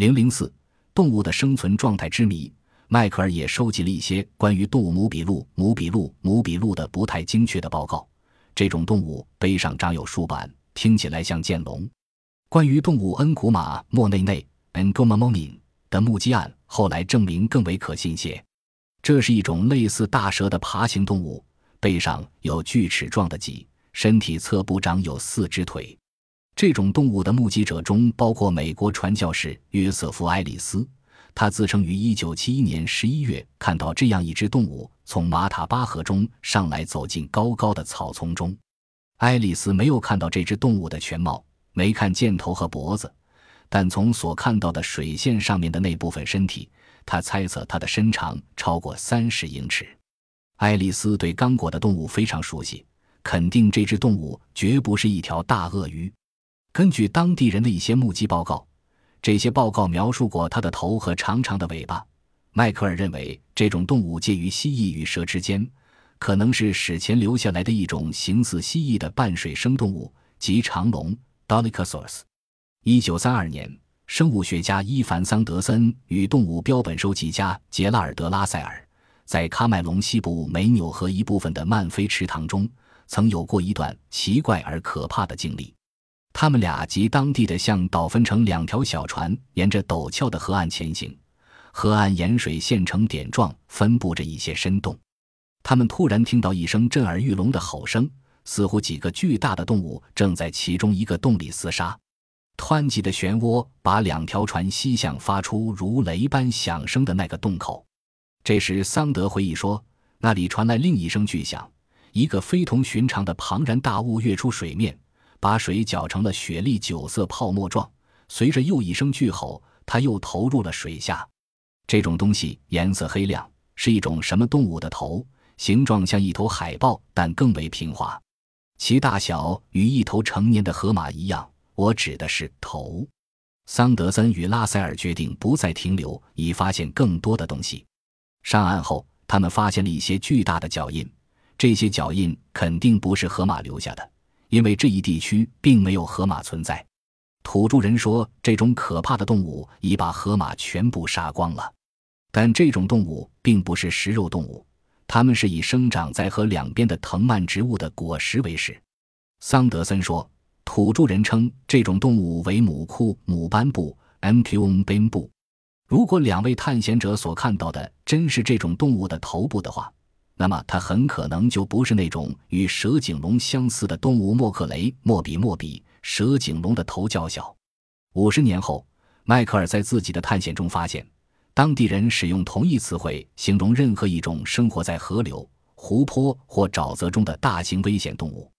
零零四，动物的生存状态之谜。迈克尔也收集了一些关于动物母比鹿、母比鹿、母比鹿的不太精确的报告。这种动物背上长有竖板，听起来像剑龙。关于动物恩古马莫内内 （Ngomamonin） 的目击案，后来证明更为可信些。这是一种类似大蛇的爬行动物，背上有锯齿状的脊，身体侧部长有四只腿。这种动物的目击者中包括美国传教士约瑟夫·爱丽丝，他自称于1971年11月看到这样一只动物从马塔巴河中上来，走进高高的草丛中。爱丽丝没有看到这只动物的全貌，没看见头和脖子，但从所看到的水线上面的那部分身体，他猜测它的身长超过三十英尺。爱丽丝对刚果的动物非常熟悉，肯定这只动物绝不是一条大鳄鱼。根据当地人的一些目击报告，这些报告描述过它的头和长长的尾巴。迈克尔认为这种动物介于蜥蜴与蛇之间，可能是史前留下来的一种形似蜥蜴的半水生动物，即长龙 （Dolichosaurus）。一九三二年，生物学家伊凡·桑德森与动物标本收集家杰拉尔德·拉塞尔在喀麦隆西部梅纽河一部分的曼菲池塘中，曾有过一段奇怪而可怕的经历。他们俩及当地的向导分成两条小船，沿着陡峭的河岸前行。河岸沿水线成点状，分布着一些深洞。他们突然听到一声震耳欲聋的吼声，似乎几个巨大的动物正在其中一个洞里厮杀。湍急的漩涡把两条船吸向发出如雷般响声的那个洞口。这时，桑德回忆说，那里传来另一声巨响，一个非同寻常的庞然大物跃出水面。把水搅成了雪粒酒色泡沫状，随着又一声巨吼，他又投入了水下。这种东西颜色黑亮，是一种什么动物的头？形状像一头海豹，但更为平滑。其大小与一头成年的河马一样。我指的是头。桑德森与拉塞尔决定不再停留，以发现更多的东西。上岸后，他们发现了一些巨大的脚印，这些脚印肯定不是河马留下的。因为这一地区并没有河马存在，土著人说这种可怕的动物已把河马全部杀光了。但这种动物并不是食肉动物，它们是以生长在河两边的藤蔓植物的果实为食。桑德森说，土著人称这种动物为母库母斑布 m q m 边部。如果两位探险者所看到的真是这种动物的头部的话。那么，它很可能就不是那种与蛇颈龙相似的动物莫克雷莫比莫比。蛇颈龙的头较小。五十年后，迈克尔在自己的探险中发现，当地人使用同一词汇形容任何一种生活在河流、湖泊或沼泽中的大型危险动物。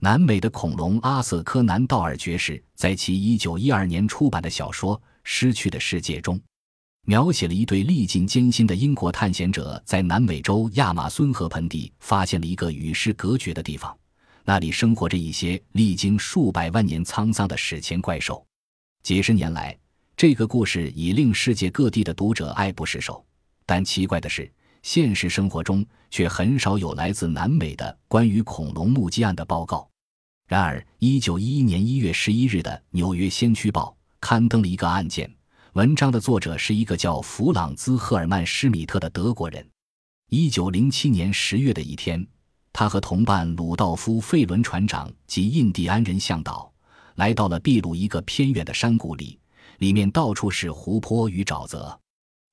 南美的恐龙阿瑟·柯南·道尔爵士在其一九一二年出版的小说《失去的世界》中。描写了一对历尽艰辛的英国探险者在南美洲亚马孙河盆地发现了一个与世隔绝的地方，那里生活着一些历经数百万年沧桑的史前怪兽。几十年来，这个故事已令世界各地的读者爱不释手。但奇怪的是，现实生活中却很少有来自南美的关于恐龙目击案的报告。然而，1911年1月11日的《纽约先驱报》刊登了一个案件。文章的作者是一个叫弗朗兹·赫尔曼·施米特的德国人。一九零七年十月的一天，他和同伴鲁道夫·费伦船长及印第安人向导来到了秘鲁一个偏远的山谷里，里面到处是湖泊与沼泽。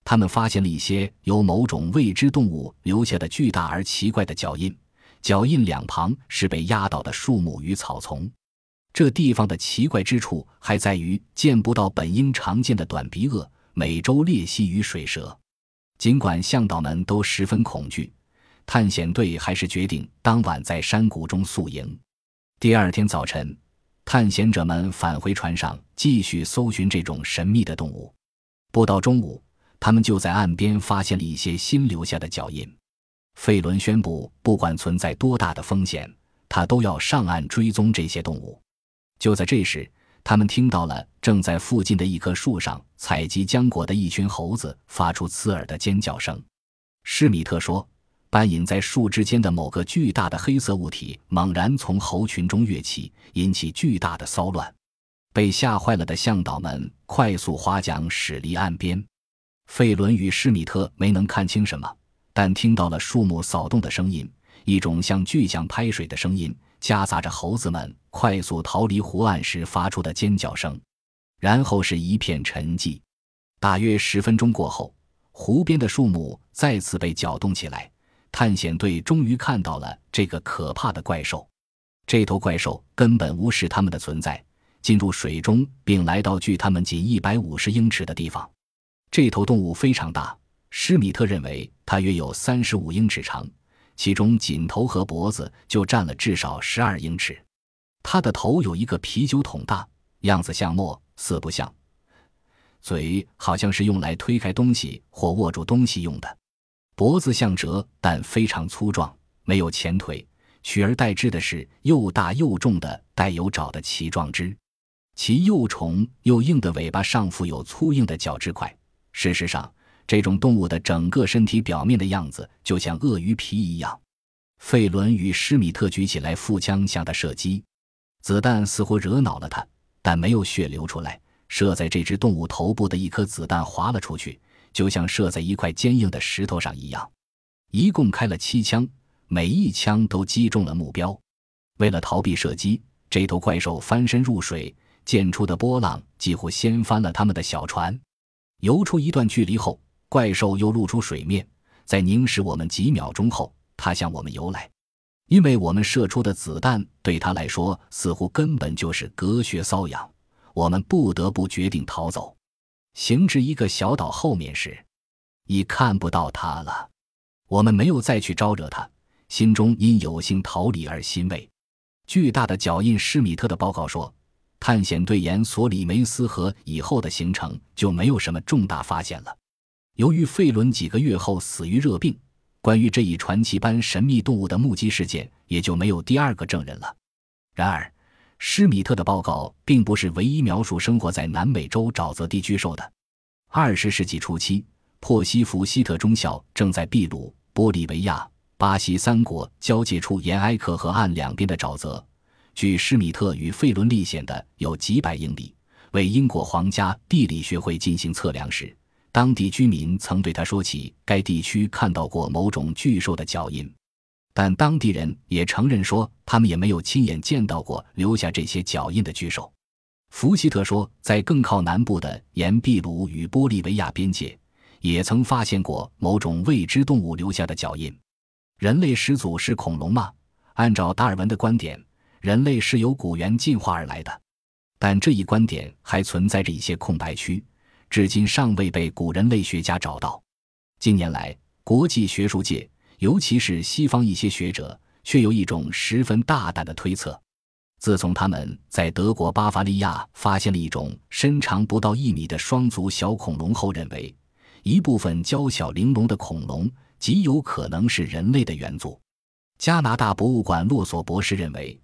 他们发现了一些由某种未知动物留下的巨大而奇怪的脚印，脚印两旁是被压倒的树木与草丛。这地方的奇怪之处还在于见不到本应常见的短鼻鳄、美洲鬣蜥与水蛇。尽管向导们都十分恐惧，探险队还是决定当晚在山谷中宿营。第二天早晨，探险者们返回船上，继续搜寻这种神秘的动物。不到中午，他们就在岸边发现了一些新留下的脚印。费伦宣布，不管存在多大的风险，他都要上岸追踪这些动物。就在这时，他们听到了正在附近的一棵树上采集浆果的一群猴子发出刺耳的尖叫声。施米特说：“半隐在树枝间的某个巨大的黑色物体猛然从猴群中跃起，引起巨大的骚乱。被吓坏了的向导们快速划桨驶离岸边。费伦与施米特没能看清什么，但听到了树木扫动的声音，一种像巨响拍水的声音，夹杂着猴子们快速逃离湖岸时发出的尖叫声。然后是一片沉寂。大约十分钟过后，湖边的树木再次被搅动起来。探险队终于看到了这个可怕的怪兽。这头怪兽根本无视他们的存在，进入水中，并来到距他们仅一百五十英尺的地方。这头动物非常大，施米特认为它约有三十五英尺长，其中颈头和脖子就占了至少十二英尺。它的头有一个啤酒桶大，样子像墨，似不像。嘴好像是用来推开东西或握住东西用的。脖子像折，但非常粗壮，没有前腿，取而代之的是又大又重的带有爪的鳍状肢。其又重又硬的尾巴上附有粗硬的角质块。事实上，这种动物的整个身体表面的样子就像鳄鱼皮一样。费伦与施米特举起来腹枪向他射击，子弹似乎惹恼了它，但没有血流出来。射在这只动物头部的一颗子弹滑了出去，就像射在一块坚硬的石头上一样。一共开了七枪，每一枪都击中了目标。为了逃避射击，这头怪兽翻身入水，溅出的波浪几乎掀翻了他们的小船。游出一段距离后，怪兽又露出水面，在凝视我们几秒钟后，它向我们游来。因为我们射出的子弹对它来说似乎根本就是隔靴搔痒，我们不得不决定逃走。行至一个小岛后面时，已看不到它了。我们没有再去招惹它，心中因有幸逃离而欣慰。巨大的脚印，施米特的报告说。探险队沿索里梅斯河以后的行程就没有什么重大发现了。由于费伦几个月后死于热病，关于这一传奇般神秘动物的目击事件也就没有第二个证人了。然而，施米特的报告并不是唯一描述生活在南美洲沼泽地巨兽的。二十世纪初期，珀西福希特中校正在秘鲁、玻利维亚、巴西三国交界处沿埃克河岸两边的沼泽。距施米特与费伦历险的有几百英里。为英国皇家地理学会进行测量时，当地居民曾对他说起该地区看到过某种巨兽的脚印，但当地人也承认说他们也没有亲眼见到过留下这些脚印的巨兽。福希特说，在更靠南部的沿秘鲁与玻利维亚边界，也曾发现过某种未知动物留下的脚印。人类始祖是恐龙吗？按照达尔文的观点。人类是由古猿进化而来的，但这一观点还存在着一些空白区，至今尚未被古人类学家找到。近年来，国际学术界，尤其是西方一些学者，却有一种十分大胆的推测：自从他们在德国巴伐利亚发现了一种身长不到一米的双足小恐龙后，认为一部分娇小玲珑的恐龙极有可能是人类的元祖。加拿大博物馆洛索博士认为。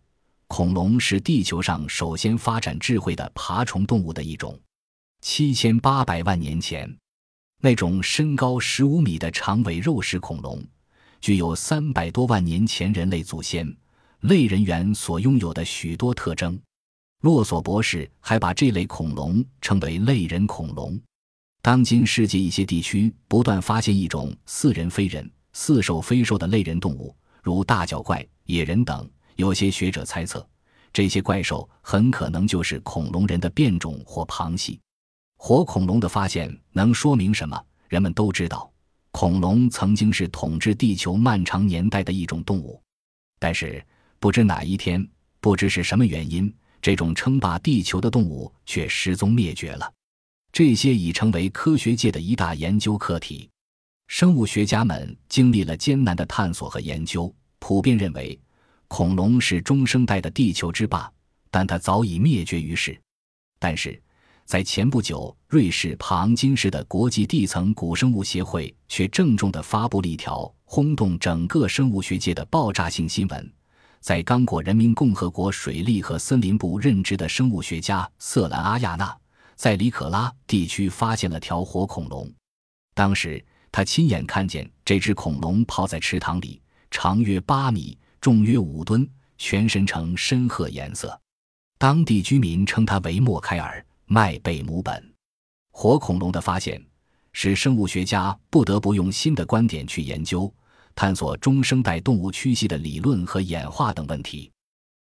恐龙是地球上首先发展智慧的爬虫动物的一种。七千八百万年前，那种身高十五米的长尾肉食恐龙，具有三百多万年前人类祖先类人猿所拥有的许多特征。洛索博士还把这类恐龙称为类人恐龙。当今世界一些地区不断发现一种似人非人、似兽非兽的类人动物，如大脚怪、野人等。有些学者猜测，这些怪兽很可能就是恐龙人的变种或旁系。火恐龙的发现能说明什么？人们都知道，恐龙曾经是统治地球漫长年代的一种动物，但是不知哪一天，不知是什么原因，这种称霸地球的动物却失踪灭绝了。这些已成为科学界的一大研究课题。生物学家们经历了艰难的探索和研究，普遍认为。恐龙是中生代的地球之霸，但它早已灭绝于世。但是，在前不久，瑞士帕昂金市的国际地层古生物协会却郑重地发布了一条轰动整个生物学界的爆炸性新闻：在刚果人民共和国水利和森林部任职的生物学家瑟兰阿亚纳，在里可拉地区发现了条活恐龙。当时，他亲眼看见这只恐龙泡在池塘里，长约八米。重约五吨，全身呈深褐颜色。当地居民称它为莫开尔麦贝母本。活恐龙的发现，使生物学家不得不用新的观点去研究、探索中生代动物区系的理论和演化等问题。